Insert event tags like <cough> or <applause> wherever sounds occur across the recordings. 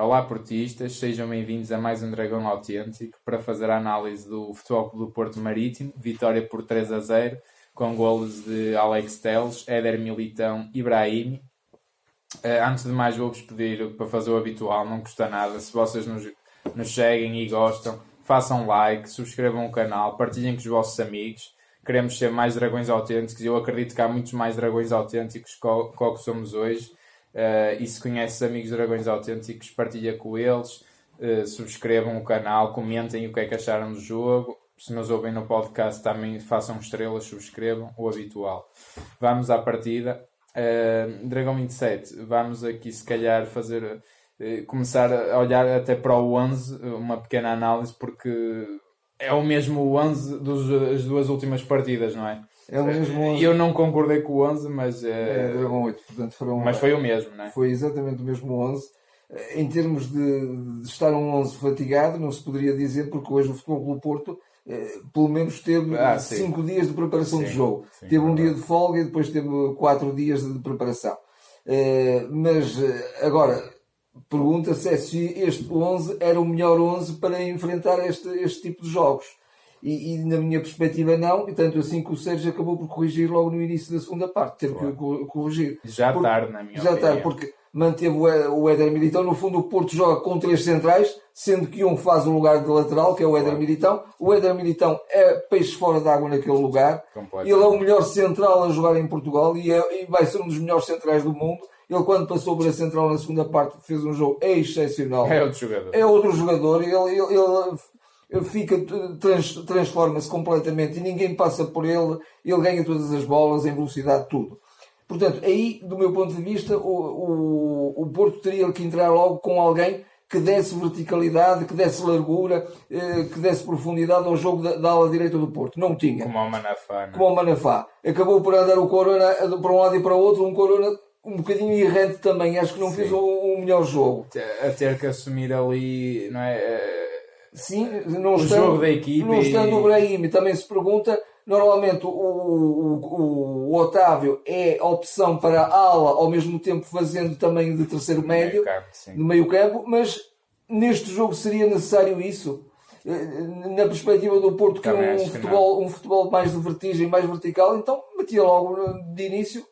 Olá portistas, sejam bem-vindos a mais um Dragão Autêntico para fazer a análise do Futebol do Porto Marítimo, vitória por 3 a 0, com golos de Alex Teles, Éder Militão e Brahim. Uh, antes de mais vou-vos pedir para fazer o habitual, não custa nada, se vocês nos, nos seguem e gostam, façam like, subscrevam o canal, partilhem com os vossos amigos. Queremos ser mais dragões autênticos e eu acredito que há muitos mais dragões autênticos que o que somos hoje. Uh, e se conheces amigos dragões autênticos, partilha com eles, uh, subscrevam o canal, comentem o que é que acharam do jogo. Se nos ouvem no podcast, também façam estrelas, subscrevam, o habitual. Vamos à partida. Uh, Dragão 27, vamos aqui se calhar fazer começar a olhar até para o 11, uma pequena análise, porque é o mesmo 11 das duas últimas partidas, não é? É o mesmo 11. Eu não concordei com o 11, mas. É, Dragão 8, portanto foram. Mas foi o mesmo, não é? Foi exatamente o mesmo 11. Em termos de, de estar um 11 fatigado, não se poderia dizer, porque hoje o Futebol Clube Porto eh, pelo menos teve 5 ah, dias de preparação sim, de jogo. Sim, teve um dia de folga e depois teve 4 dias de preparação. Eh, mas eh, agora, pergunta-se é se este 11 era o melhor 11 para enfrentar este, este tipo de jogos. E, e, na minha perspectiva não, e tanto assim que o Sérgio acabou por corrigir logo no início da segunda parte, teve claro. que corrigir. Já porque, tarde, na minha Já opinião. tarde, porque manteve o Éder Militão, no fundo o Porto joga com três centrais, sendo que um faz o lugar de lateral, que é o Éder. Militão. O Éder Militão é peixe fora d'água naquele lugar. Ele é o melhor central a jogar em Portugal e, é, e vai ser um dos melhores centrais do mundo ele, quando passou para a central na segunda parte, fez um jogo excepcional. É outro jogador. É outro jogador. Ele, ele, ele fica, trans, transforma-se completamente e ninguém passa por ele. Ele ganha todas as bolas em velocidade, tudo. Portanto, aí, do meu ponto de vista, o, o, o Porto teria que entrar logo com alguém que desse verticalidade, que desse largura, eh, que desse profundidade ao jogo da, da, ala direita do Porto. Não tinha. Como o Manafá. Não? Como o Manafá. Acabou por andar o Corona para um lado e para o outro, um Corona um bocadinho errante também. Acho que não Sim. fez um, um, melhor jogo. A ter que assumir ali, não é? Eh, Sim, não o estando, jogo da equipe. Não estando o Brahim, também se pergunta. Normalmente o, o, o, Otávio é opção para ala, ao mesmo tempo fazendo também de terceiro médio, no meio campo, mas neste jogo seria necessário isso eh, na perspectiva do Porto, que é um futebol, um futebol mais de vertigem, mais vertical, então metia logo de início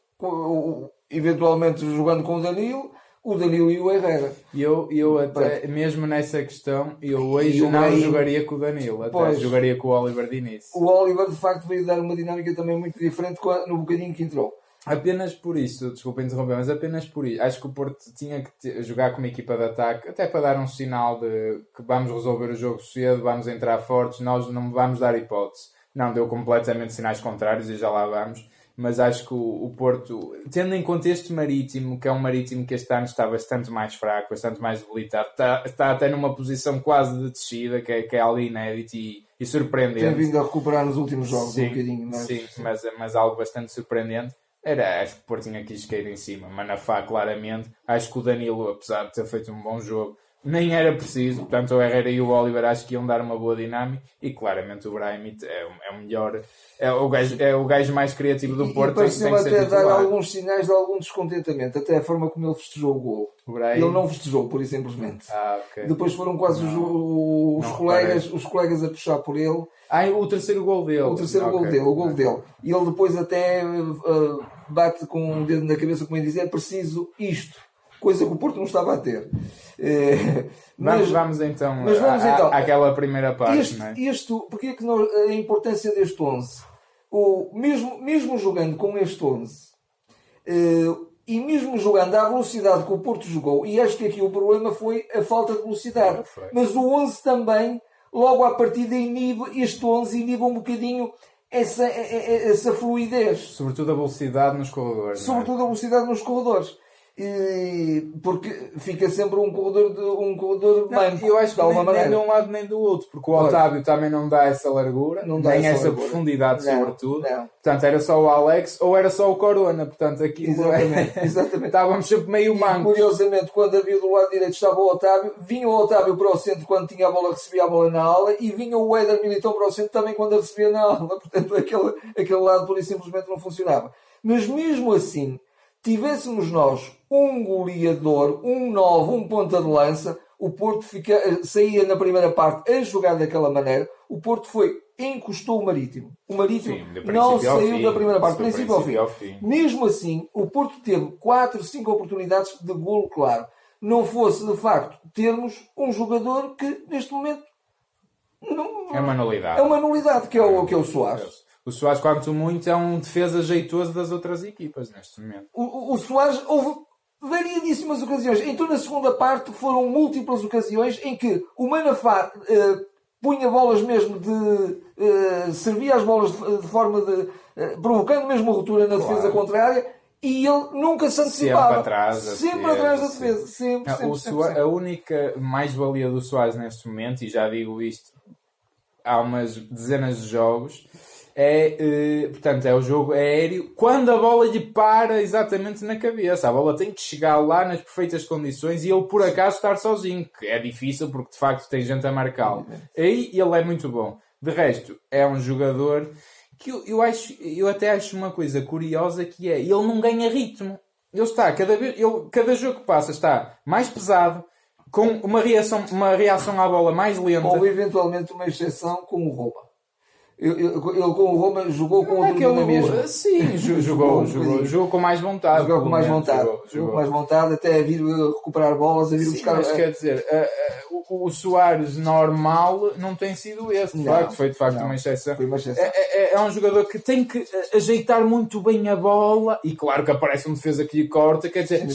eventualmente jogando com o Danilo, o Danilo e o Herrera. Eu, eu até, mesmo nessa questão, eu hoje não aí, jogaria com o Danilo, até pois, jogaria com o Oliver Diniz. O Oliver, de facto, veio dar uma dinâmica também muito diferente no bocadinho que entrou. Apenas por isso, desculpa interromper, mas apenas por isso. Acho que o Porto tinha que jogar com uma equipa de ataque, até para dar um sinal de que vamos resolver o jogo cedo, vamos entrar fortes, nós não vamos dar hipótese. Não, deu completamente sinais contrários e já lá vamos mas acho que o, o, Porto, tendo em conta este marítimo, que é um marítimo que este ano está bastante mais fraco, bastante mais debilitado, está, está até numa posição quase de descida, que é, que é ali inédito e, e surpreendente. Tem vindo a recuperar nos últimos jogos sim, um bocadinho, mas... Sim, mas, mas algo bastante surpreendente. Era, acho que o Porto tinha quis cair em cima. Manafá, claramente. Acho que o Danilo, apesar de ter feito um bom jogo, nem era preciso, portanto o Herrera e o Oliver acho que iam dar uma boa dinâmica e claramente o Brahim é, é o melhor, é o gajo, é o gajo mais criativo do Porto. E pareceu até dar alguns sinais de algum descontentamento, até a forma como ele festejou o gol. Ele não festejou, por e simplesmente. Ah, okay. Depois foram quase não, os, os colegas, os colegas a puxar por ele. Ah, o terceiro gol dele. O terceiro okay. gol dele, o gol dele. E ele depois até uh, bate com um dedo na cabeça, como ele diz, é preciso isto coisa que o Porto não estava a ter. É, mas, vamos, então, mas vamos então àquela primeira parte. Este, é? este, porque é que nós, a importância deste 11? O, mesmo, mesmo jogando com este 11 eh, e mesmo jogando à velocidade que o Porto jogou, e acho que aqui o problema foi a falta de velocidade. Mas o 11 também, logo à partida, inibe, este 11 inibe um bocadinho essa, essa fluidez. Sobretudo a velocidade nos corredores. É? Sobretudo a velocidade nos corredores. E, porque fica sempre um corredor de um corredor não, Eu acho que nem, nem, de um lado nem do outro, porque o Otávio também não dá essa largura, não dá nem essa, essa profundidade, não, sobretudo. Não. Portanto, era só o Alex ou era só o Corona. Portanto, aqui exatamente, <laughs> exatamente. estávamos sempre meio manco. Curiosamente, quando havia do lado direito estava o Otávio, vinha o Otávio para o centro quando tinha a bola, recebia a bola na ala, e vinha o Éder Militão para o centro também quando a recebia na ala. <laughs> Portanto, aquele, aquele lado por simplesmente não funcionava. Mas mesmo assim, tivéssemos nós um goleador, um novo, um ponta de lança, o Porto fica, saía na primeira parte a jogar daquela maneira. O Porto foi, encostou o Marítimo. O Marítimo Sim, não saiu da primeira parte, princípio, ao, fim. ao fim. Mesmo assim, o Porto teve 4, 5 oportunidades de golo claro. Não fosse, de facto, termos um jogador que, neste momento, não, é uma nulidade. É uma nulidade, que é o, que é o Soares. O Soares, quanto muito, é um defesa jeitoso das outras equipas neste momento. O, o Soares, houve variedíssimas ocasiões. Então, na segunda parte, foram múltiplas ocasiões em que o Manafá uh, punha bolas mesmo de. Uh, servia as bolas de, de forma de. Uh, provocando mesmo ruptura na claro. defesa contrária e ele nunca se antecipava. Sempre atrás, sempre atrás da defesa. Sempre, sempre, sempre, sempre, A única mais-valia do Soares neste momento, e já digo isto há umas dezenas de jogos, é, uh, portanto, é o jogo aéreo quando a bola lhe para exatamente na cabeça. A bola tem que chegar lá nas perfeitas condições e ele por acaso estar sozinho, que é difícil porque de facto tem gente a marcá-lo. Aí ele é muito bom. De resto, é um jogador que eu, eu, acho, eu até acho uma coisa curiosa que é ele não ganha ritmo. Ele está, cada, vez, ele, cada jogo que passa está mais pesado, com uma reação, uma reação à bola mais lenta. Ou eventualmente uma exceção com o Roma. Ele, com o Roma jogou com o Drummond mesmo. Sim, <laughs> jogou, jogou, jogou, com mais vontade. Jogou com mais vontade. Jogou, com mais vontade até a vir recuperar bolas, a vir buscar. Mas quer dizer, o, o Soares normal não tem sido esse, de facto. Foi de facto uma exceção. É, é, é, um jogador que tem que ajeitar muito bem a bola e claro que aparece um defesa que lhe corta, quer dizer,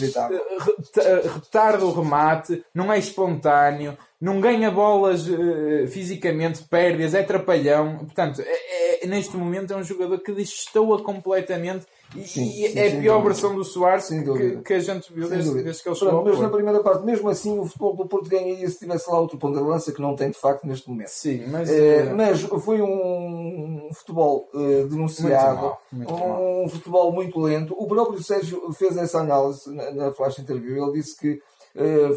retarda o remate, não é espontâneo não ganha bolas uh, fisicamente, perde é trapalhão. Portanto, é, é, neste momento é um jogador que destoa completamente e, sim, e sim, é a pior dúvida. versão do Soares que, que, a gente viu desde, desde, que ele chegou. Mas na primeira parte, mesmo assim, o futebol do Porto ganharia se tivesse lá outro ponto de lança que não tem de facto neste momento. Sim, mas, é, mas foi um futebol uh, denunciado, muito mal, muito um mal. futebol muito lento. O próprio Sérgio fez essa análise na, na flash interview. Ele disse que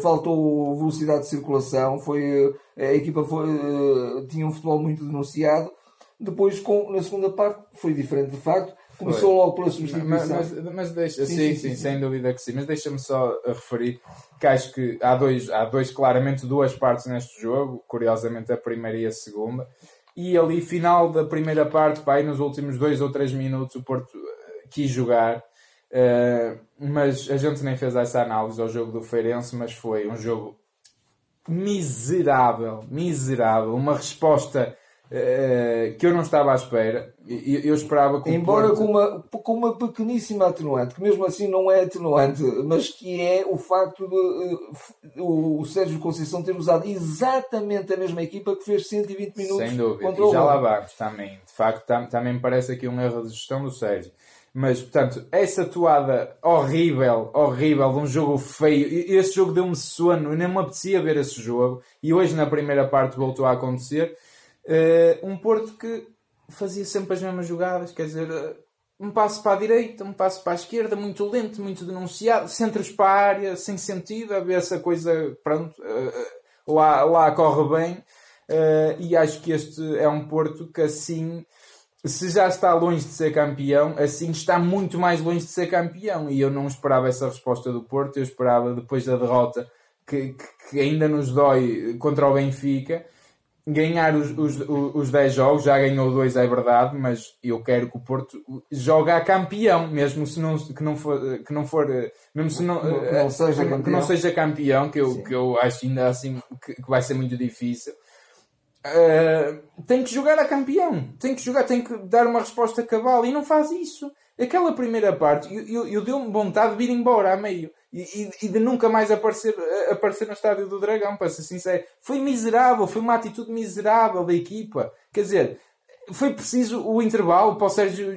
faltou velocidade de circulação, foi, uh, a equipa foi, uh, tinha um futebol muito denunciado. Depois, com, na segunda parte, foi diferente de facto. Começou foi. logo pela substituição. Mas, mas, mas deixa, sim, sim, sim, sim, sem dúvida que sim. Mas deixa-me só referir que acho que há dois, há dois, claramente duas partes neste jogo, curiosamente a primeira e a segunda. E ali, final da primeira parte, pá, nos últimos dois ou três minutos, o Porto quis jogar Uh, mas a gente nem fez essa análise ao jogo do Feirense, mas foi um jogo miserável, miserável, uma resposta uh, que eu não estava à espera. Eu, eu esperava que Embora Porto... com, uma, com uma pequeníssima atenuante, que mesmo assim não é atenuante, mas que é o facto de uh, o Sérgio Conceição ter usado exatamente a mesma equipa que fez 120 minutos. Sem dúvida, e já lá vamos também. De facto, tam, também me parece aqui um erro de gestão do Sérgio. Mas, portanto, essa toada horrível, horrível, de um jogo feio. Esse jogo deu-me sono, eu nem me apetecia ver esse jogo. E hoje, na primeira parte, voltou a acontecer. Uh, um Porto que fazia sempre as mesmas jogadas, quer dizer, uh, um passo para a direita, um passo para a esquerda, muito lento, muito denunciado, centros para a área, sem sentido, a ver essa coisa, pronto, uh, lá, lá corre bem. e acho que este é um Porto que assim se já está longe de ser campeão, assim está muito mais longe de ser campeão. E eu não esperava essa resposta do Porto, eu esperava depois da derrota que, que ainda nos dói contra o Benfica. Ganhar os, os, os 10 jogos, já ganhou dois, é verdade, mas eu quero que o Porto jogue a campeão, mesmo se não, que não for, que não for mesmo se não, que não, seja, que, campeão. Que não seja campeão, que eu, que eu acho ainda assim que, que vai ser muito difícil Uh, tem que jogar a campeão, tem que jogar, tem que dar uma resposta cabal e não faz isso. Aquela primeira parte, eu, eu, eu deu-me vontade de ir embora a meio e, e, e, de nunca mais aparecer, aparecer no estádio do Dragão, para ser sincero. Foi miserável, foi uma atitude miserável da equipa. Quer dizer, foi preciso o intervalo para o Sérgio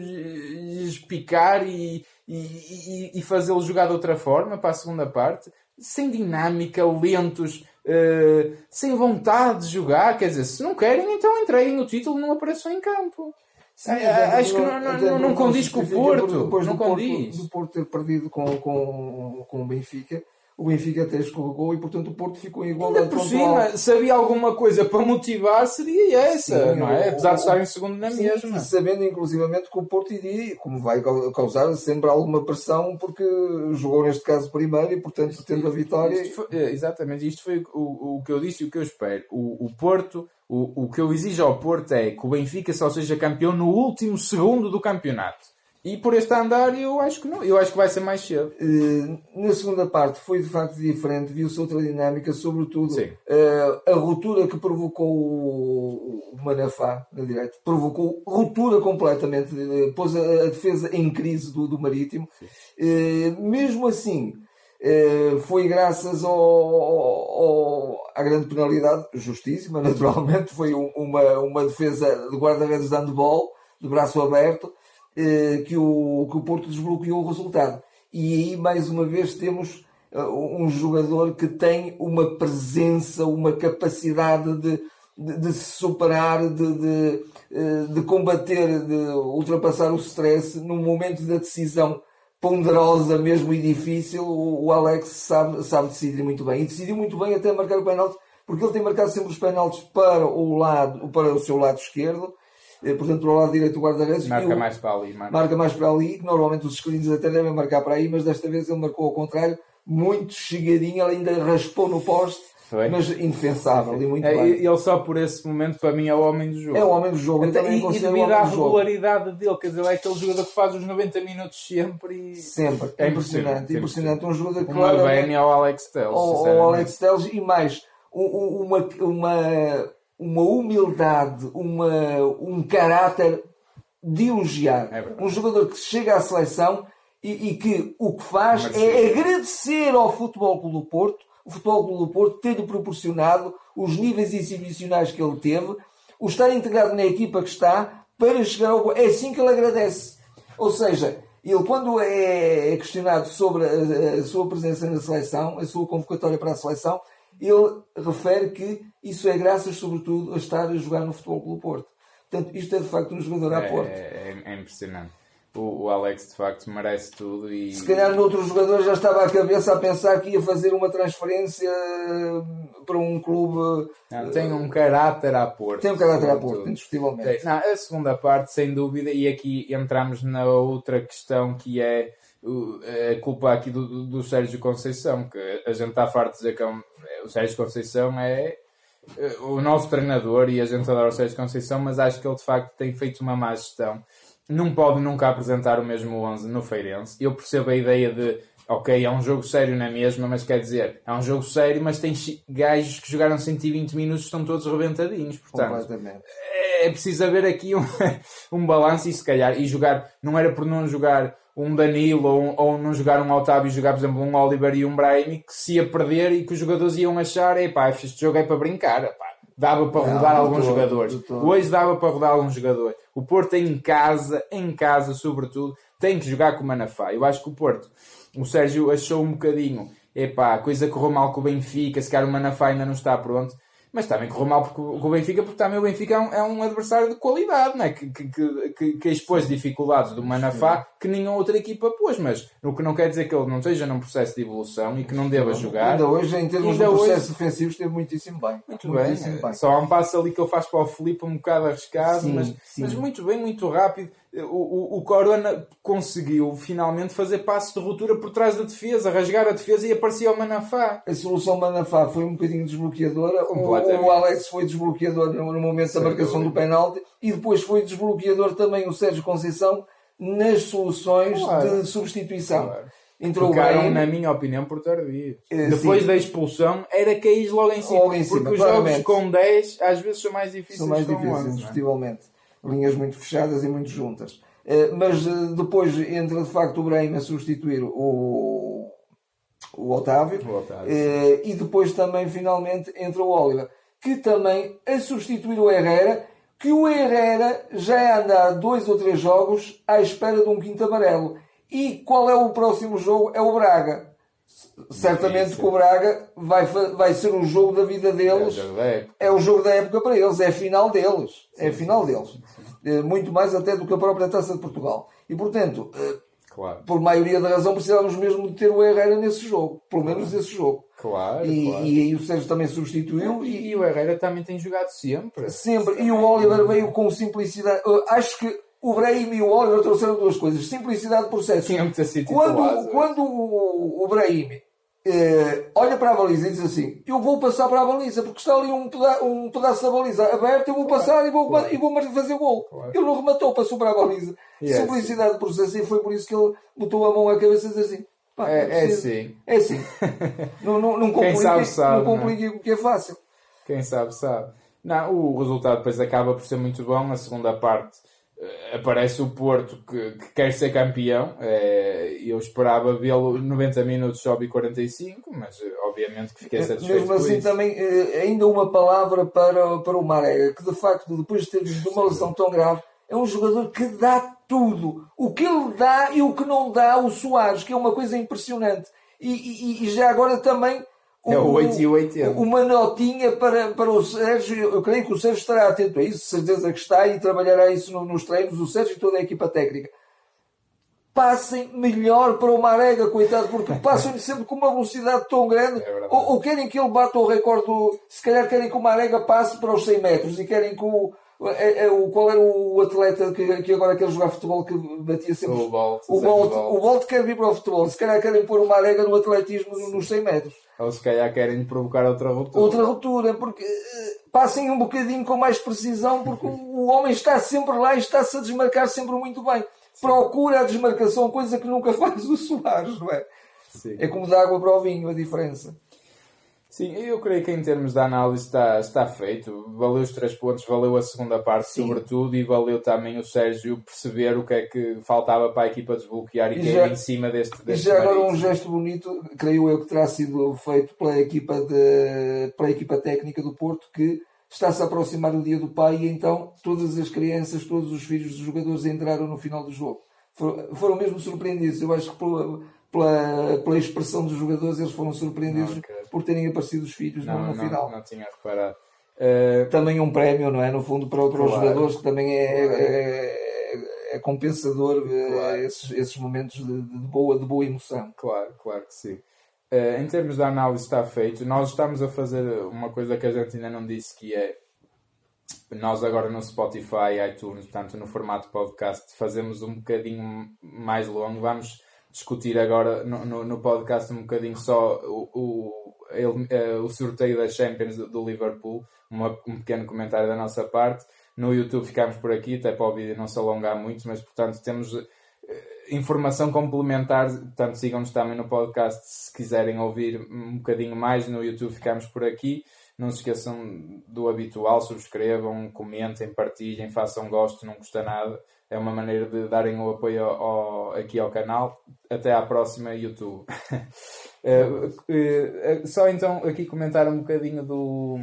picar e, e, e fazê-lo jogar de outra forma para a segunda parte, sem dinâmica, lentos uh, sem vontade de jogar. Quer dizer, se não querem, então entreguem no título e não apareçam em campo. Sim, acho que não, não, não condiz com o Porto. Depois não do, condiz. Porto, do Porto ter perdido com, com, com o Benfica, o Benfica até escorregou e, portanto, o Porto ficou em igualdade Ainda por cima, se havia alguma coisa para motivar, seria essa, Sim, não é? Apesar de estar em segundo na Sim, mesma. Sabendo, inclusivamente, que o Porto iria, como vai causar sempre alguma pressão, porque jogou, neste caso, primeiro e, portanto, tendo a vitória. Isto foi, é, exatamente, isto foi o, o que eu disse e o que eu espero. O, o Porto, o, o que eu exijo ao Porto é que o Benfica só seja campeão no último segundo do campeonato. E por este andar eu acho que não, eu acho que vai ser mais cedo. Uh, na segunda parte foi de facto diferente, viu-se outra dinâmica, sobretudo uh, a ruptura que provocou o, o Manafá na direita, provocou ruptura completamente, uh, pôs a, a, defesa em crise do, do Marítimo. mesmo assim, foi graças ao, ao, à grande penalidade, justíssima <laughs> naturalmente, foi um, uma, uma defesa de guarda-redes de handball, de braço aberto, que, o, que o Porto desbloqueou o resultado. E aí, mais uma vez, temos eh, um jogador que tem uma presença, uma capacidade de, de, de se superar, de, de, eh, de, combater, de ultrapassar o stress num momento da decisão ponderosa mesmo e difícil. O, Alex sabe, sabe decidir muito bem. E decidiu muito bem até marcar o penalti, porque ele tem marcado sempre os penaltis para o lado, para o seu lado esquerdo eh, portanto, para o lado direito o guarda-redes. Marca mais para ali. Marca. marca mais para ali. Normalmente os screens até devem marcar para aí, mas desta vez ele marcou ao contrário, muito chegadinho, ele ainda raspou no poste. Foi. Mas indefensável e muito é, bem. Ele só por esse momento, para mim, é o homem do jogo. É o homem do jogo. Então, e, e devido à regularidade dele, quer dizer, é aquele jogador que faz os 90 minutos sempre e... Sempre. É impressionante. Impressionante. Um jogador que... Uma vénia ao Alex Telles. Ao, ao Alex Telles e mais, uma, uma uma humildade, uma, um caráter de elogiar. É um jogador que chega à seleção e, e que o que faz é agradecer ao Futebol Clube do Porto, o Futebol Clube do Porto ter-lhe proporcionado os níveis exibicionais que ele teve, o estar integrado na equipa que está, para chegar ao... É assim que ele agradece. Ou seja, ele quando é questionado sobre a, a sua presença na seleção, a sua convocatória para a seleção, ele refere que isso é graças, sobretudo, a estar a jogar no Futebol Clube Porto. Portanto, isto é de facto um jogador à é, porta. É, é, é impressionante. O, o, Alex de facto merece tudo e. Se calhar noutro jogador já estava à cabeça a pensar que ia fazer uma transferência para um clube. Não, tem um caráter à porta. Tem um caráter à porta, indiscutivelmente. Não, a segunda parte, sem dúvida, e aqui entramos na outra questão que é a culpa aqui do, do, Sérgio Conceição, que a gente está farto de dizer que é um, o Sérgio Conceição é eh, o nosso treinador e a gente adora o Sérgio Conceição, mas acho que ele de facto tem feito uma má gestão. Não pode nunca apresentar o mesmo 11 no Feirense. Eu percebo a ideia de, ok, é um jogo sério na mesma, mas quer dizer, é um jogo sério, mas tem gajos que jogaram 120 minutos estão todos rebentadinhos. Portanto, é, é preciso haver aqui um, <laughs> um balanço e se calhar, e jogar, não era por não jogar um Danilo ou, ou não jogar um Otávio e jogar, por exemplo, um Oliver e um Brahim que se ia perder e que os jogadores iam achar, epá, este jogo é para brincar, epá, dava para rodar não, alguns todo, jogadores. Hoje dava para rodar alguns jogadores. O Porto em casa, em casa sobretudo, tem que jogar com o Manafá. Eu acho que o Porto, o Sérgio achou um bocadinho, epá, a coisa correu mal com o Benfica, se calhar o Manafá ainda não está pronto mas também correu mal porque, com o Benfica, porque também o Benfica é um, é um adversário de qualidade, não é? que, que, que, que expôs dificuldades do Manafá que nenhuma outra equipa pôs, mas o que não quer dizer que ele não esteja num processo de evolução e que não deva jogar. Ainda hoje, em termos de processo hoje... defensivo, esteve muitíssimo bem. Muito muitíssimo bem. bem. Só há um passo ali que ele faz para o Felipe um bocado arriscado, sim, mas, sim. mas muito bem, muito rápido o, o, o Corona conseguiu finalmente fazer passos de ruptura por trás da defesa, rasgar a defesa e aparecia o Manafá. A solução Manafá foi um bocadinho desbloqueadora. O, o Alex foi desbloqueador no, momento da marcação do penalti e depois foi desbloqueador também o Sérgio Conceição nas soluções claro. de substituição. Claro. Entrou Ficaram, na minha opinião, por tardio. Uh, Depois sim. da expulsão, era cair logo em cima. Logo em cima porque os jogos com 10 às vezes são mais difíceis. São mais difíceis, 11, é? indiscutivelmente linhas muito fechadas e muito juntas. Eh, mas eh, depois entra de facto o Brahim a substituir o, o Otávio, o Otávio eh, e depois também finalmente entra o Oliver, que também a substituir o Herrera, que o Herrera já anda há dois ou três jogos à espera de um quinto amarelo. E qual é o próximo jogo? É o Braga certamente que o Braga vai, vai ser o jogo da vida deles. É o jogo da época para eles, é a final deles. É a final deles. Eh, muito mais até do que a própria Taça de Portugal. E portanto, eh, Claro. Por maioria da razão precisávamos mesmo de ter o Herrera nesse jogo. Pelo menos nesse jogo. Claro e, claro. e aí o Sérgio também substituiu. E, e, o Herrera também tem jogado sempre. Sempre. E o Oliver veio com simplicidade. Acho que o Brahim e o Oliver trouxeram duas coisas. Simplicidade de processo. Sido quando, quando o, o Brahim eh, olha para a baliza e diz assim: Eu vou passar para a baliza porque está ali um, peda um pedaço da baliza aberto, eu vou passar e vou, claro. e vou fazer gol. Claro. Ele não rematou, passou para a baliza. Yeah, Simplicidade de processo e foi por isso que ele botou a mão à cabeça e disse assim: Pá, é, é, assim. É assim. <laughs> não, não, não complique, sabe, sabe, não complique o que é fácil. Quem sabe, sabe. Não, o resultado depois acaba por ser muito bom. A segunda parte aparece o Porto que, que quer ser campeão. É, eu esperava vê-lo 90 minutos só e 45, mas eh, obviamente que fiquei satisfeito. Mesmo assim, também, ainda uma palavra para, para o Marega, que de facto, depois de ter visto uma lesão tão grave, é um jogador que dá tudo. O que ele dá e o que não dá o Soares, que é uma coisa impressionante. E, e, e já agora também é o 8 e 80. Uma notinha para, para o Sérgio. Eu creio que o Sérgio estará atento a isso, certeza que está, e trabalhará isso nos treinos, o Sérgio e toda a equipa técnica. Passem melhor para o Marega, coitado, porque <laughs> passam-lhe sempre com uma velocidade tão grande. É ou, ou, querem que ele bata o recorde, se calhar querem que o Marega passe para os 100 metros e querem que o, é, é, o, qual era o atleta que, que agora quer jogar futebol que batia sempre? O Bolt. O Bolt, o Bolt quer vir para o futebol. Se calhar querem pôr uma arega no atletismo Sim. nos 100 metros. Ou se calhar querem provocar outra ruptura. Outra ruptura, porque uh, passem um bocadinho com mais precisão, porque o homem está sempre lá e está-se a desmarcar sempre muito bem. Sim. Procura a desmarcação, coisa que nunca <laughs> faz o Soares, não é? Sim. É como dar água para o vinho, a diferença. Sim, eu creio que em termos de análise está, está feito. Valeu os três pontos, valeu a segunda parte, Sim. sobretudo, e valeu também o Sérgio perceber o que é que faltava para a equipa desbloquear e, e cair em cima deste. deste e já agora um gesto bonito, creio eu, que terá sido feito pela equipa, de, pela equipa técnica do Porto, que está-se a aproximar o dia do pai e então todas as crianças, todos os filhos dos jogadores entraram no final do jogo. Foram, foram mesmo surpreendidos. Eu acho que pela, pela expressão dos jogadores, eles foram surpreendidos okay. por terem aparecido os filhos não, no, no não, final. Não tinha reparado. Uh... Também um prémio, não é? No fundo, para, para claro. os jogadores, que também é, é, é compensador eh, claro. esses, esses momentos de, de, boa, de boa emoção. Claro, claro que sim. Uh, em termos de análise está feito. Nós estamos a fazer uma coisa que a gente ainda não disse que é nós agora no Spotify, iTunes, portanto no formato podcast, fazemos um bocadinho mais longo. Vamos discutir agora no, no, no, podcast um bocadinho só o, o, uh, o sorteio das Champions do, do Liverpool, uma, um pequeno comentário da nossa parte. No YouTube ficamos por aqui, até para o vídeo não se alongar muito, mas portanto temos uh, informação complementar, portanto sigam-nos também no podcast se quiserem ouvir um bocadinho mais. No YouTube ficamos por aqui. Não se esqueçam do habitual, subscrevam, comentem, partilhem, façam gosto, não custa nada é uma maneira de darem o apoio ao, ao, aqui ao canal. Até à próxima, YouTube. uh, <laughs> uh, só então aqui comentar um bocadinho do,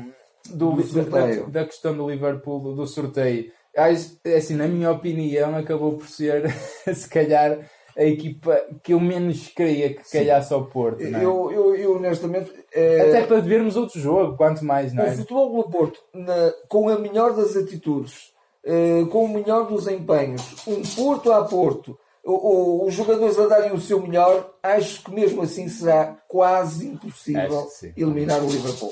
do, do da, da, questão do Liverpool, do, sorteio. Assim, na minha opinião, acabou por ser, <laughs> se calhar, a equipa que eu menos queria que calhasse ao Porto. É? Eu, eu, eu, honestamente. É... Até para vermos outro jogo, quanto mais, não é? O futebol do Porto, na, com a melhor das atitudes, eh, com o melhor dos empenhos, um Porto a Porto, os jogadores a darem o seu melhor, acho que mesmo assim será quase impossível eliminar o Liverpool.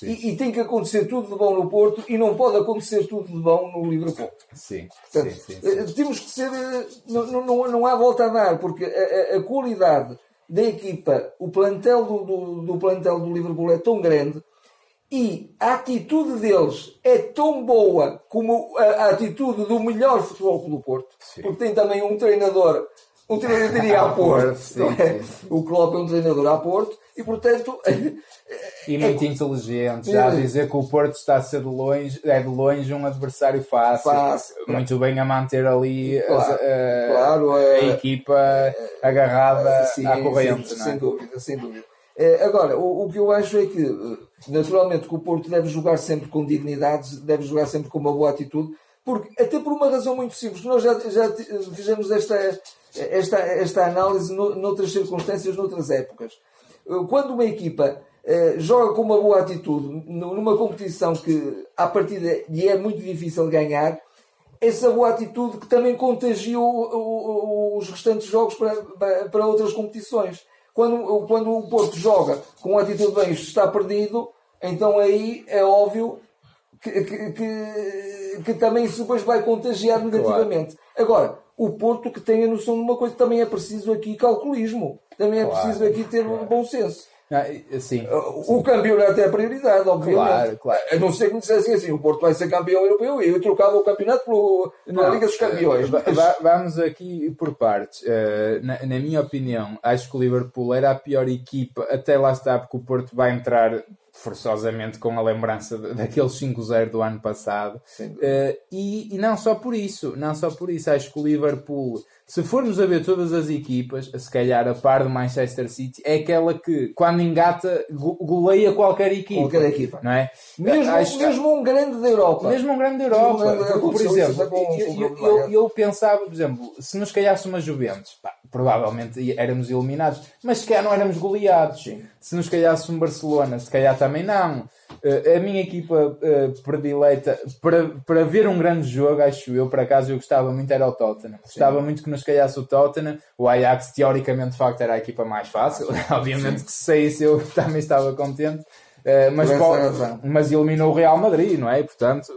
E, e, tem que acontecer tudo de bom no Porto e não pode acontecer tudo de bom no Liverpool. Sim, Portanto, sim, sim, sim. Eh, temos que ser. Eh, não, não, não há volta a dar, porque a, a, a qualidade da equipa, o plantel do, do, do plantel do Liverpool é tão grande e a atitude deles é tão boa como a, a atitude do melhor futebol do Porto, sim. porque tem também um treinador, um treinador diria a <laughs> Porto, sim, é? sim, o Klopp é um treinador a Porto, e portanto... <laughs> E muito é, inteligente, já a dizer que o Porto está a ser de longe, é de longe um adversário fácil, fácil muito bem a manter ali claro, a, claro, a, a é, equipa agarrada à corrente. Sem, é? dúvida, sem dúvida. É, agora, o, o, que eu acho é que, naturalmente, que o Porto deve jogar sempre com dignidade, deve jogar sempre com uma boa atitude, porque, até por uma razão muito simples, nós já, já fizemos esta, esta, esta análise noutras circunstâncias, noutras épocas. Quando uma equipa eh, joga com uma boa atitude numa competição que, à partida, lhe é muito difícil ganhar, essa boa atitude que também contagiou os restantes jogos para, para outras competições. Quando, quando o Porto joga com a atitude bem, está perdido, então aí é óbvio que, que, que, que também isso depois vai contagiar negativamente. Claro. Agora, o Porto que tem a noção de uma coisa, também é preciso aqui calculismo, também é claro, preciso aqui ter claro. bom senso. Ah, sim, o campeonato é a prioridade, obviamente. Claro, claro. A não ser que me dissessem assim: o Porto vai ser campeão europeu e eu trocava o campeonato pelo, na Liga dos Campeões. Uh, mas... Vamos aqui por partes. Uh, na, na, minha opinião, acho que o Liverpool era a pior equipa, até lá está, porque o Porto vai entrar forçosamente com a lembrança daquele 5-0 do ano passado. Uh, e, e, não só por isso, não só por isso, acho que o Liverpool, se formos a ver todas as equipas, se calhar a par do Manchester City, é aquela que, quando engata, goleia qualquer equipa. Qualquer equipa. Não é? Mesmo, acho, mesmo um grande da Europa. Mesmo um grande da Europa. Grande Por exemplo, eu, eu, eu, pensava, por exemplo, se nos calhasse uma Juventus, pá, provavelmente éramos eliminados, mas se calhar não éramos goleados. Sim. Se nos calhasse um Barcelona, se calhar também não. Uh, a minha equipa uh, predileita para, para ver um grande jogo, acho eu, por acaso, eu gostava muito era o Tottenham. Gostava muito que nos calhasse o Tottenham. O Ajax, teoricamente, de facto, era a equipa mais fácil. <laughs> Obviamente Sim. que se saísse eu <laughs> também estava contente. Uh, mas, mas eliminou o Real Madrid, não é? Portanto,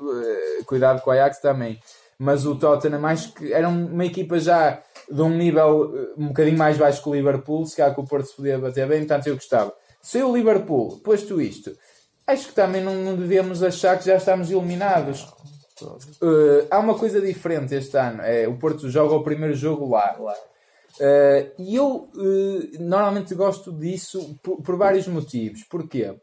cuidado com o Ajax também. Mas o Tottenham, acho que era uma equipa já de um nível eh, um bocadinho mais baixo que o Liverpool, se calhar que o Porto se podia bater bem, portanto eu gostava. Se o Liverpool, posto isto, acho que também não, não devemos achar que já estamos eliminados. Uh, há uma coisa diferente este ano, é o Porto joga o primeiro jogo lá. Uh, e eu uh, normalmente gosto disso por, por vários motivos. Porquê?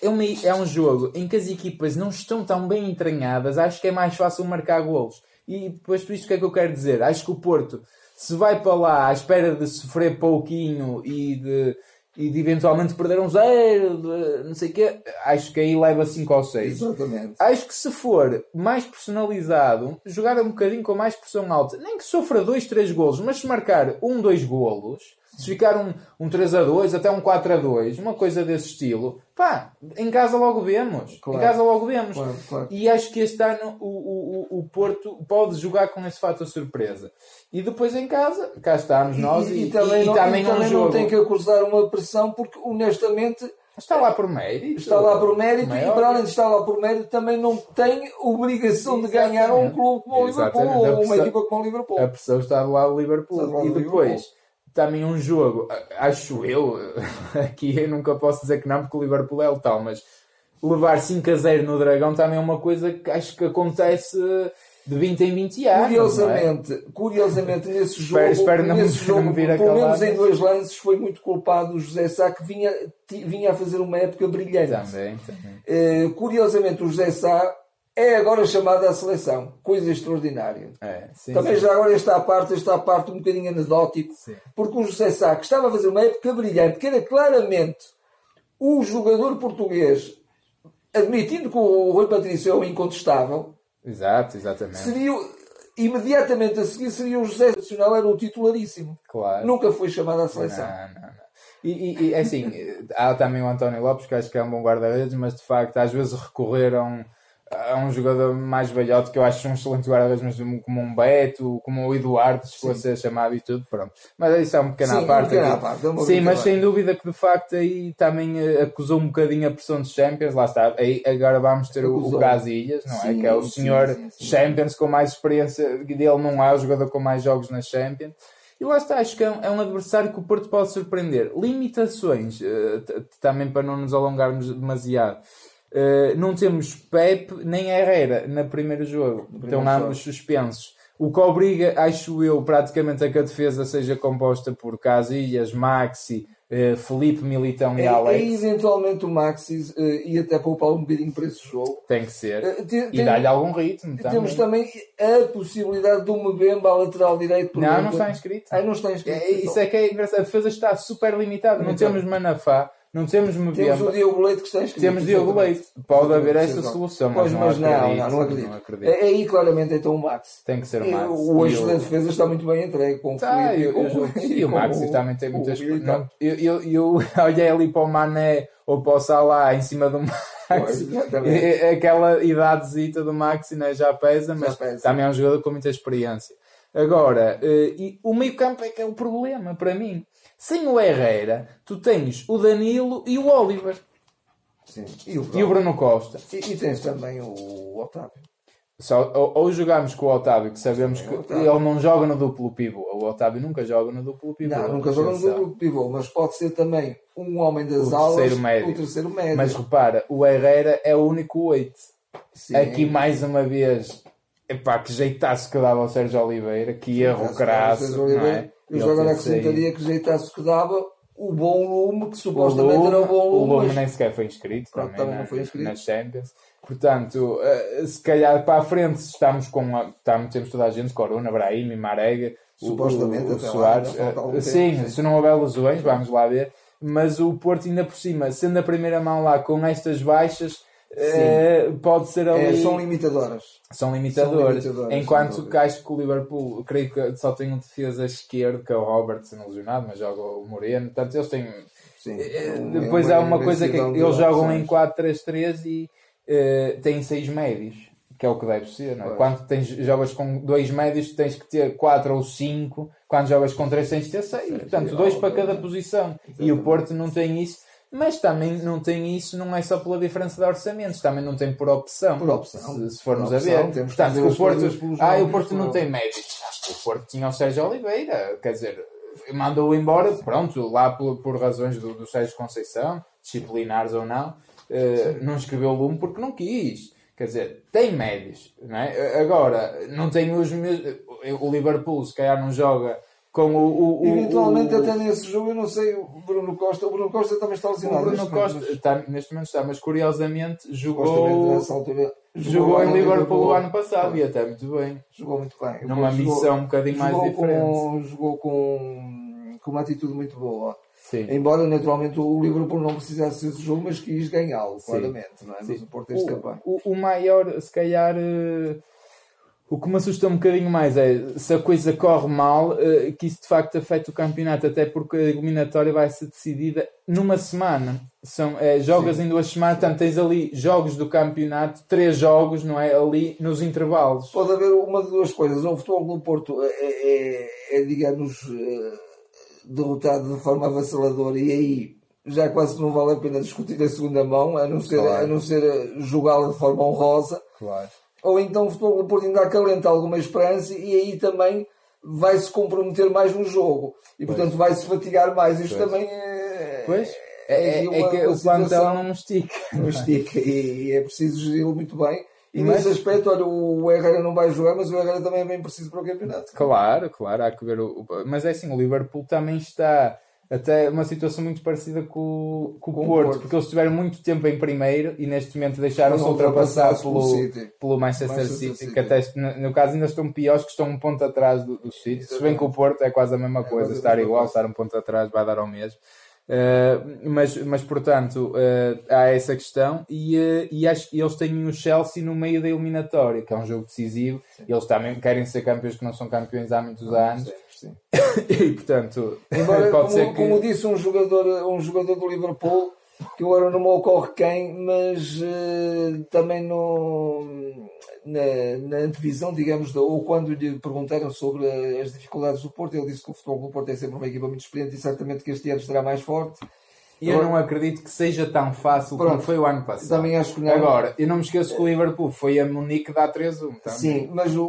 é, uma, é um jogo em que as equipas não estão tão bem entranhadas, acho que é mais fácil marcar golos. E depois isto o que é que eu quero dizer? Acho que o Porto, se vai para lá à espera de sofrer pouquinho e de, e de eventualmente perder um zero, de, não sei o quê, acho que aí leva 5 ou 6. Exatamente. Acho que se for mais personalizado, jogar um bocadinho com mais pressão alta, nem que sofra 2, 3 golos, mas se marcar 1, um, 2 golos se ficar um, um 3 a 2, até um 4 a 2, uma coisa desse estilo, pá, em casa logo vemos. Claro. Em casa logo vemos. Claro, claro. E acho que este ano o, o, o Porto pode jogar com esse fato surpresa. E depois em casa, cá estamos nós e, e, e também, e, não, também, também não tem que acusar uma pressão porque honestamente Está lá por mérito. Está lá por mérito Maior. e para além de estar lá por mérito também não tem obrigação de ganhar um clube como o Liverpool ou uma equipa como o Liverpool. A pressão está lá o Liverpool. E depois também um jogo, acho eu, <laughs> aqui eu nunca posso dizer que não, porque o Liverpool é o tal, mas levar 5 a 0 no Dragão também é uma coisa que acho que acontece de 20 em 20 anos. Curiosamente, é? curiosamente nesse jogo, <laughs> espero, espero não, nesse <laughs> jogo não pelo menos em dois lances, foi muito culpado o José Sá, que vinha, vinha a fazer uma época brilhante. Também, também. Uh, curiosamente, o José Sá é agora chamada à seleção. Coisa extraordinária. É, sim, Também sim. já agora esta parte, esta parte um bocadinho anedótico, sim. porque o José Sá, que estava a fazer uma época brilhante, que era claramente o jogador português, admitindo que o Rui Patrício é o incontestável. Exato, exatamente. Seria, imediatamente a seguir seria o José Nacional, era o titularíssimo. Claro. Nunca foi chamado à seleção. Não, não, não. E, e, e é assim, <laughs> há também o António Lopes, que acho que é um bom guarda-redes, mas de facto às vezes recorreram é um jogador mais velhote que eu acho um excelente guarda-redes, mas como um Beto, como o Eduardo, se fosse ser chamado e tudo, pronto. Mas isso é uma pequena Sim, parte. Pequena parte é Sim, mas sem dúvida que de facto aí também eh, acusou um bocadinho a pressão dos Champions, lá está. Aí agora vamos ter acusou. o, Casillas, não é? que é o senhor sim, sim, Champions com mais experiência, dele não é o jogador com mais jogos na Champions. E lá está, acho que é um, é um adversário que o Porto pode surpreender. Limitações, uh, também para não nos alongarmos demasiado. Uh, não temos Pep nem Herrera no primeiro jogo. No Estão ambos suspensos. O que obriga, acho eu, praticamente a que a defesa seja composta por Casillas, Maxi, uh, Felipe Militão e é, Alex. É eventualmente o Maxi uh, e até poupar um bocadinho para esse jogo. Tem que ser. Uh, e dá-lhe algum ritmo também. Temos também a possibilidade de um Mbemba à lateral direito. Não, não está inscrito. Ah, não está inscrito. É, isso é que é engraçado. A defesa está super limitada. Não temos Manafá. Não temos Mbemba. Temos o Diogo Leite que está inscrito. Temos Diogo Leite. Pode haver essa solução, mas, mas não, acredito, não, não, acredito. não acredito. É, aí claramente então o Max. Tem que ser o Max. O eixo da defesa está muito bem entregue com tá, o Felipe. Eu, eu, eu, e o Max também tem muitas... <laughs> Eu, eu, eu olhei ali para o Mané ou para o Salah em cima do Maxi. Pois, <laughs> aquela idadezita do Maxi né, já pesa, mas já pesa. também é um jogador com muita experiência. Agora, uh, e o meio campo é que é o problema para mim. Sem o Herrera, tu tens o Danilo e o Oliver. Sim. E o, e o Bruno Costa. E, e, tens também o Otávio. Só, ou, ou jogamos com o Otávio, que sabemos Sim, que ele não joga no duplo pivô. O Otávio nunca joga no duplo pivô. Não, nunca joga no duplo pivô, mas pode ser também um homem das o aulas, terceiro médio. o terceiro médio. Mas repara, o Herrera é o único 8. Aqui mais uma vez, epá, que jeitasse que dava ao Sérgio Oliveira, que erro crasso. É? Eu agora acrescentaria que jeitasse que dava o bom Lume, que supostamente o Lume, era o bom Lume. O Lume mas... nem sequer foi inscrito Pronto, também, não foi inscrito. na Champions. Portanto, uh, se calhar para a frente estamos com a, estamos, temos toda a gente, Corona, Brahim, Marega, supostamente o, o, o Soares. Lá, sim, tempo, se não houver lesões, vamos lá ver. Mas o Porto ainda por cima, sendo a primeira mão lá com estas baixas, uh, pode ser ali... É, são limitadoras. São limitadoras. São limitadoras Enquanto que acho que o Liverpool, creio que só tem um defesa esquerdo, que é o Robertson lesionado, mas joga o Moreno. Portanto, eles têm... Sim, eh, Depois há uma coisa que eles jogam em 4-3-3 e uh, tem seis médios, que é o que deve ser, não é? Quando tens, jogas com dois médios, tens que ter quatro ou cinco, quando jogas com três, tens que ter seis. Portanto, dois para cada posição. E o Porto não tem isso. Mas também não tem isso, não é só pela diferença de orçamentos, também não tem por opção. Por opção. Se, se formos opção, a ver. Temos Portanto, o Porto, ah, o Porto não tem médios. O Porto tinha o Sérgio Oliveira, quer dizer, mandou-o embora, pronto, lá por, por razões do, do Sérgio Conceição, disciplinares ou não, uh, não escreveu o Lume porque não quis. Quer dizer, tem médios. Não é? Agora, não tem os mesmos. O Liverpool, se calhar, não joga com o. o Eventualmente, o, até nesse jogo, eu não sei, o Bruno Costa. O Bruno Costa também está lesionado. O Bruno Costa momento, está, neste momento está, mas curiosamente jogou. Altura, jogou, jogou em Liverpool o ano passado e até muito bem. Jogou muito bem. Numa jogou, missão um bocadinho mais diferente. Com, jogou com, com uma atitude muito boa. Sim. Embora naturalmente o Liverpool não precisasse desse jogo, mas quis ganhá-lo, claramente, não é? Mas o Porto este o, o, o maior, se calhar, uh, o que me assusta um bocadinho mais é se a coisa corre mal, uh, que isso de facto afeta o campeonato, até porque a eliminatória vai ser decidida numa semana. São, é, jogas Sim. em duas semanas, portanto tens ali jogos do campeonato, três jogos, não é? Ali nos intervalos. Pode haver uma de duas coisas. O futebol do Porto é, é, é digamos. Uh derrotado de forma avassaladora e aí já quase não vale a pena discutir a segunda mão, a não ser, claro. a não ser eh, jogá-la de forma honrosa. Claro. Ou então o futebol do Porto ainda acalenta alguma esperança e aí também vai-se comprometer mais no jogo. E pois. portanto vai-se fatigar mais. Isto pois. também é. Pois. É, é, é que o plantel não estica. Não estica e, e é preciso geri-lo muito bem. E mas... nesse aspecto, olha, o Herrera não vai jogar, mas o Herrera também é bem preciso para o campeonato. Claro, claro, há que ver o. Mas é assim, o Liverpool também está até uma situação muito parecida com, com, com o Porto, Porto, porque eles estiveram muito tempo em primeiro e neste momento deixaram-se ultrapassar pelo, pelo Manchester, Manchester City, City, que até no caso ainda estão piores, que estão um ponto atrás do, do City. Se bem que o Porto é quase a mesma é coisa, estar igual, estar um ponto atrás vai dar ao mesmo. Uh, mas, mas, portanto, uh, há essa questão e, uh, e acho eles têm o Chelsea no meio da eliminatória, que é um jogo decisivo. Sim. Eles também querem ser campeões que não são campeões há muitos ah, anos. Sim, sim. <laughs> e portanto, Embora, pode como, ser que... como disse um jogador, um jogador do Liverpool, que agora não me ocorre quem, mas também no na, na antevisão, digamos, ou quando lhe perguntaram sobre as dificuldades do Porto, ele disse que o futebol do Porto é sempre uma equipa muito experiente e certamente que este ano estará mais forte. E eu não acredito que seja tão fácil Pronto, como foi o ano passado. Também acho que não. Agora, eu não me esqueço que o Liverpool foi a Munique da 3-1. Sim, mas o,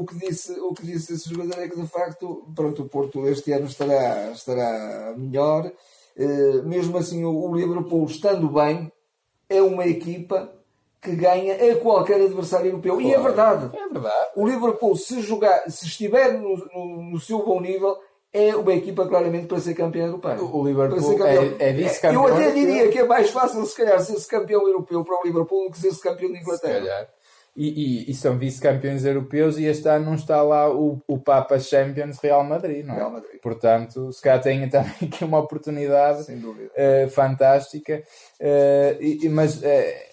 o, que disse, o que disse esse jogador é que de facto pronto, o Porto este ano estará, estará melhor. Uh, mesmo assim, o, o Liverpool estando bem, é uma equipa que ganha a qualquer adversário europeu. Claro. E é verdade. É verdade. O Liverpool, se, jogar, se estiver no, no, no seu bom nível, é uma equipa claramente para ser campeão europeu. O Liverpool é, é vice-campeão. Eu até diria que é mais fácil, se calhar, ser-se campeão europeu para o Liverpool do que ser-se campeão de Inglaterra. Se calhar. E, e, e, são vice-campeões europeus e este ano não está lá o, o Papa Champions Real Madrid, não é? Real Madrid. Portanto, se calhar tem <laughs> também aqui uma oportunidade uh, fantástica. Uh, e, mas uh,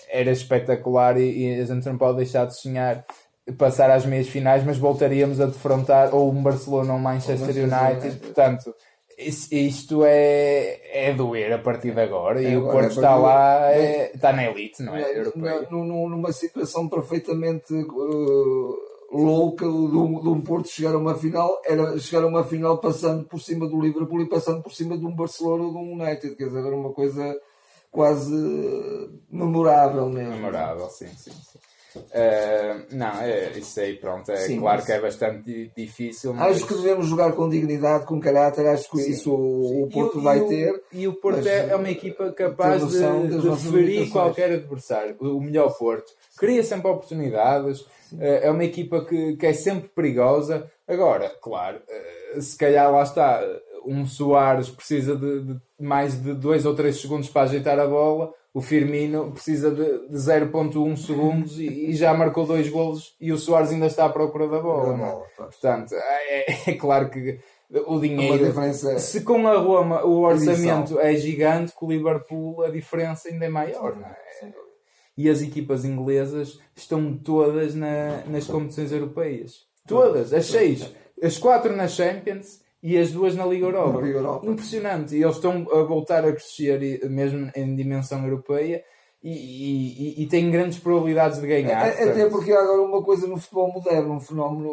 era espetacular e, e a gente não pode deixar de sonhar passar às meias finais, mas voltaríamos a defrontar ou um Barcelona ou um Manchester United. Portanto, isto é, é doer a partir de agora e é, o Porto é está lá, é, está na elite, não é? numa situação perfeitamente uh, louca de um, de um Porto chegar a uma final, era chegar a uma final passando por cima do Liverpool e passando por cima de um Barcelona ou de um United, quer dizer, era uma coisa quase memorável mesmo. Memorável, sim, sim. sim. Uh, não, é, isso aí, pronto, é Sim, claro mas... que é bastante difícil. Mas... Acho que devemos jogar com dignidade, com caráter, acho que Sim. isso o, o Porto vai e ter. E o Porto é, é uma equipa capaz de, de ferir qualquer adversário, o melhor Porto. Cria sempre oportunidades, eh, é uma equipa que, que é sempre perigosa. Agora, claro, eh, se calhar lá está, um Soares precisa de, de mais de 2 ou 3 segundos para ajeitar a bola o Firmino precisa de, de 0.1 segundos e, e, já marcou dois golos e o Soares ainda está à procura da bola. bola Portanto, é, é, claro que o dinheiro. Diferença... Se com a Roma o orçamento é gigante, com o Liverpool a diferença ainda é maior. É? E as equipas inglesas estão todas na, nas competições europeias. Todas, as seis. As quatro nas Champions e as duas na Liga Europa. Na Liga Europa. Impressionante. E eles estão a voltar a crescer mesmo em dimensão europeia e, e, e têm grandes probabilidades de ganhar. É, até porque há agora uma coisa no futebol moderno, um fenómeno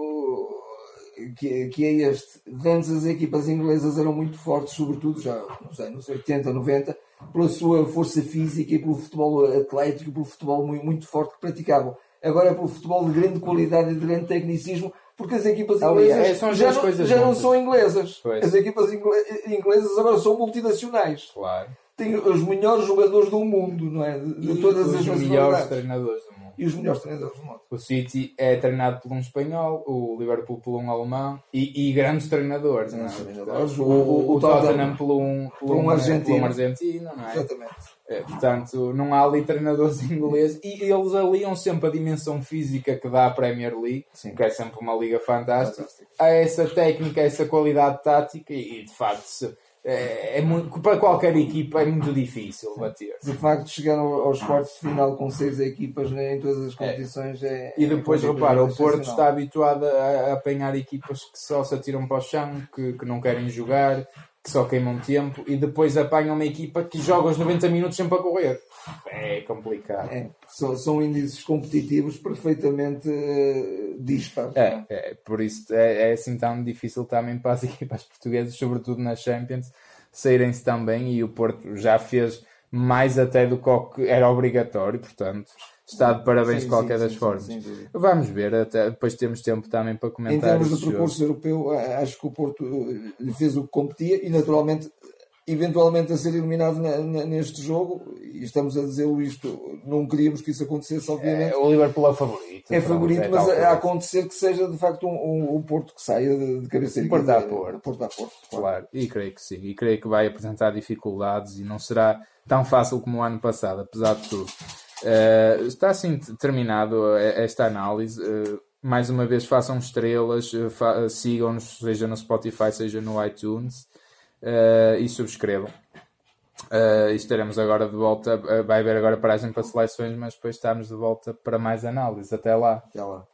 que, que é este. Antes as equipas inglesas eram muito fortes, sobretudo já nos anos 80, 90, pela sua força física e pelo futebol atlético, pelo futebol muito, muito forte que praticavam. Agora é pelo futebol de grande qualidade e de grande tecnicismo porque as equipas inglesas é, já, não, já não, são inglesas. Pois. As equipas inglesas agora são multinacionais. Claro. Têm os melhores jogadores do mundo, não é? De, de todas as nacionalidades. Os melhores treinadores do mundo. E os melhores treinadores do mundo. O City é treinado por um espanhol, o Liverpool por um alemão e, e grandes treinadores. Não é? treinadores. O, o, o, o Tottenham por um, por um, um argentino. Por um argentino, não é? Exatamente. É, portanto, não há ali treinadores <laughs> ingleses e eles aliam sempre a dimensão física que dá a Premier League, Sim. que é sempre uma liga fantástica, a essa técnica, a essa qualidade tática e, de facto é, é muito, para qualquer equipa é muito difícil bater. De facto, chegar aos quartos de final com seis equipas né, em todas as competições é. é e depois, é repara, o Porto está habituado a, a, apanhar equipas que só se atiram para o chão, que, que não querem jogar, que só queimam tempo e depois apanham uma equipa que joga os 90 minutos sempre a correr. É complicado. É, são, são índices competitivos perfeitamente uh, dispares. É, é, por isso é, é assim tão difícil também para as <laughs> equipas portuguesas, sobretudo nas Champions, saírem-se também e o Porto já fez mais até do que era obrigatório, portanto está de parabéns sim, de qualquer sim, das sim, formas. Vamos ver, até, depois temos tempo também para comentar. Em termos de percurso europeu, acho que o Porto eh, fez o que competia e naturalmente eventualmente a ser eliminado neste jogo, e estamos a dizê-lo isto, não queríamos que isso acontecesse, obviamente. É, o Liverpool é favorito. É favorito, é mas a, a, acontecer que seja de facto um, um, um Porto que saia de, de cabeça Porto a Porto. Porto a Porto. Claro. claro. E creio que sim. E creio que vai apresentar dificuldades e não será tão fácil como o ano passado, apesar de tudo. Uh, está assim terminado esta análise. Uh, mais uma vez, façam estrelas, fa sigam-nos, seja no Spotify, seja no iTunes, e subscrevam. Uh, estaremos agora de volta. vai haver agora paragem para seleções, mas depois estamos de volta para mais análise. Até lá. Até lá.